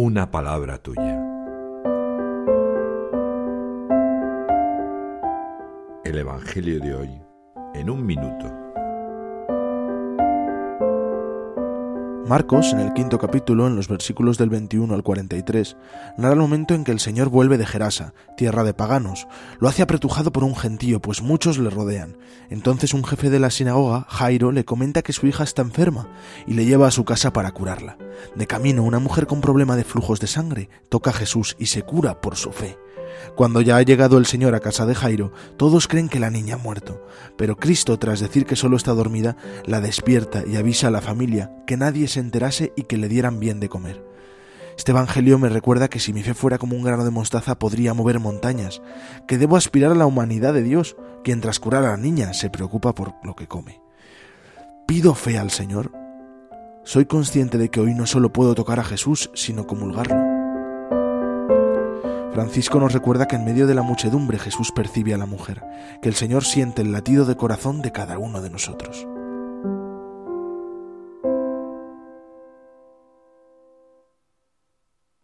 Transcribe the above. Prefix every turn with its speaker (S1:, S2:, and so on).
S1: una palabra tuya. El Evangelio de hoy en un minuto.
S2: Marcos, en el quinto capítulo, en los versículos del 21 al 43, narra el momento en que el Señor vuelve de Gerasa, tierra de paganos. Lo hace apretujado por un gentío, pues muchos le rodean. Entonces un jefe de la sinagoga, Jairo, le comenta que su hija está enferma y le lleva a su casa para curarla. De camino, una mujer con problema de flujos de sangre toca a Jesús y se cura por su fe. Cuando ya ha llegado el Señor a casa de Jairo, todos creen que la niña ha muerto, pero Cristo, tras decir que solo está dormida, la despierta y avisa a la familia que nadie se enterase y que le dieran bien de comer. Este Evangelio me recuerda que si mi fe fuera como un grano de mostaza podría mover montañas, que debo aspirar a la humanidad de Dios, quien tras curar a la niña se preocupa por lo que come. ¿Pido fe al Señor? Soy consciente de que hoy no solo puedo tocar a Jesús, sino comulgarlo. Francisco nos recuerda que en medio de la muchedumbre Jesús percibe a la mujer, que el Señor siente el latido de corazón de cada uno de nosotros.